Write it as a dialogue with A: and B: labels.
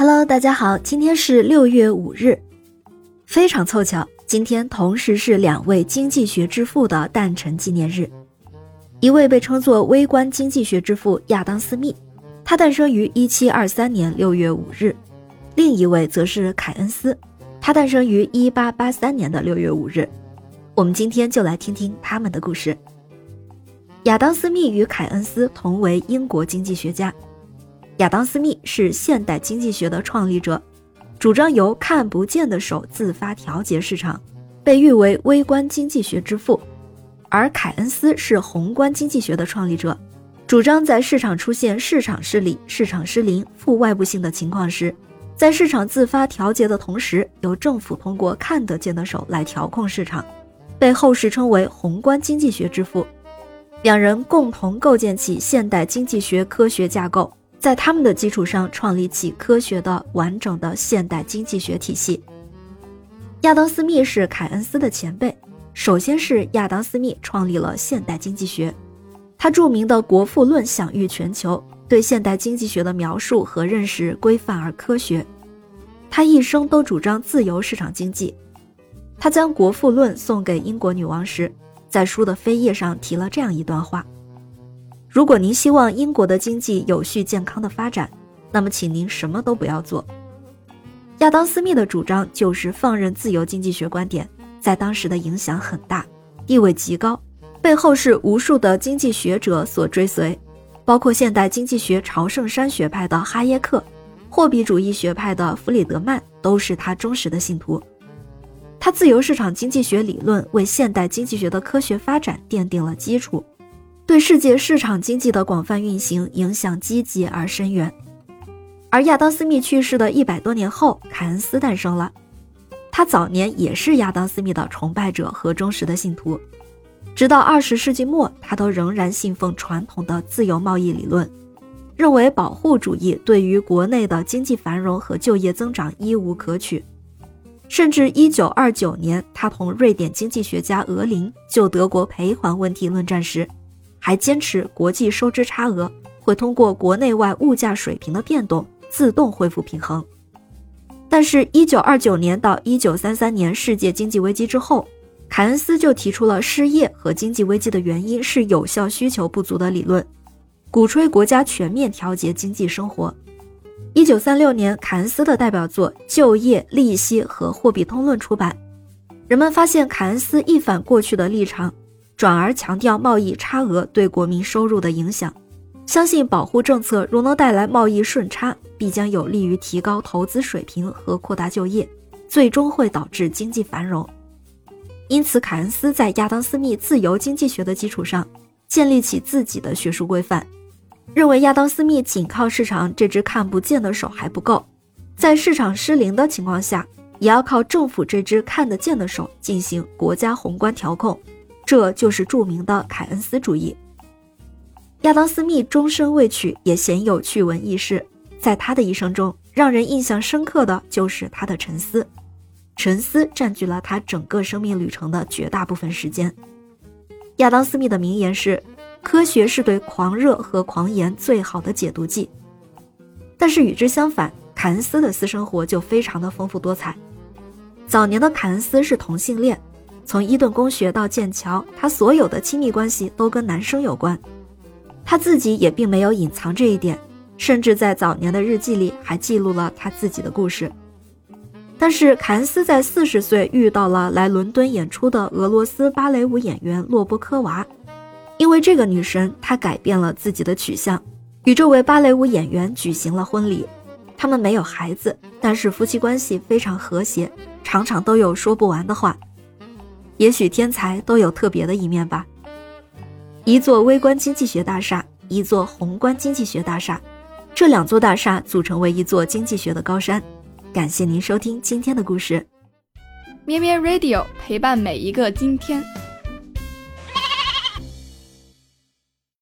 A: Hello，大家好，今天是六月五日，非常凑巧，今天同时是两位经济学之父的诞辰纪念日。一位被称作微观经济学之父亚当·斯密，他诞生于一七二三年六月五日；另一位则是凯恩斯，他诞生于一八八三年的六月五日。我们今天就来听听他们的故事。亚当·斯密与凯恩斯同为英国经济学家。亚当·斯密是现代经济学的创立者，主张由看不见的手自发调节市场，被誉为微观经济学之父。而凯恩斯是宏观经济学的创立者，主张在市场出现市场失礼、市场失灵、负外部性的情况时，在市场自发调节的同时，由政府通过看得见的手来调控市场，被后世称为宏观经济学之父。两人共同构建起现代经济学科学架构。在他们的基础上创立起科学的完整的现代经济学体系。亚当·斯密是凯恩斯的前辈。首先是亚当·斯密创立了现代经济学，他著名的《国富论》享誉全球，对现代经济学的描述和认识规范而科学。他一生都主张自由市场经济。他将《国富论》送给英国女王时，在书的扉页上提了这样一段话。如果您希望英国的经济有序健康的发展，那么请您什么都不要做。亚当·斯密的主张就是放任自由经济学观点，在当时的影响很大，地位极高，背后是无数的经济学者所追随，包括现代经济学朝圣山学派的哈耶克，货币主义学派的弗里德曼都是他忠实的信徒。他自由市场经济学理论为现代经济学的科学发展奠定了基础。对世界市场经济的广泛运行影响积极而深远，而亚当·斯密去世的一百多年后，凯恩斯诞生了。他早年也是亚当·斯密的崇拜者和忠实的信徒，直到二十世纪末，他都仍然信奉传统的自由贸易理论，认为保护主义对于国内的经济繁荣和就业增长一无可取。甚至一九二九年，他同瑞典经济学家俄林就德国赔还问题论战时。还坚持国际收支差额会通过国内外物价水平的变动自动恢复平衡，但是，一九二九年到一九三三年世界经济危机之后，凯恩斯就提出了失业和经济危机的原因是有效需求不足的理论，鼓吹国家全面调节经济生活。一九三六年，凯恩斯的代表作《就业、利息和货币通论》出版，人们发现凯恩斯一反过去的立场。转而强调贸易差额对国民收入的影响，相信保护政策如能带来贸易顺差，必将有利于提高投资水平和扩大就业，最终会导致经济繁荣。因此，凯恩斯在亚当·斯密自由经济学的基础上，建立起自己的学术规范，认为亚当·斯密仅靠市场这只看不见的手还不够，在市场失灵的情况下，也要靠政府这只看得见的手进行国家宏观调控。这就是著名的凯恩斯主义。亚当·斯密终身未娶，也鲜有趣闻轶事。在他的一生中，让人印象深刻的就是他的沉思，沉思占据了他整个生命旅程的绝大部分时间。亚当·斯密的名言是：“科学是对狂热和狂言最好的解毒剂。”但是与之相反，凯恩斯的私生活就非常的丰富多彩。早年的凯恩斯是同性恋。从伊顿公学到剑桥，他所有的亲密关系都跟男生有关，他自己也并没有隐藏这一点，甚至在早年的日记里还记录了他自己的故事。但是凯恩斯在四十岁遇到了来伦敦演出的俄罗斯芭蕾舞演员洛波科娃，因为这个女神，他改变了自己的取向，与这位芭蕾舞演员举行了婚礼。他们没有孩子，但是夫妻关系非常和谐，常常都有说不完的话。也许天才都有特别的一面吧。一座微观经济学大厦，一座宏观经济学大厦，这两座大厦组成为一座经济学的高山。感谢您收听今天的故事，
B: 咩咩 Radio 陪伴每一个今天。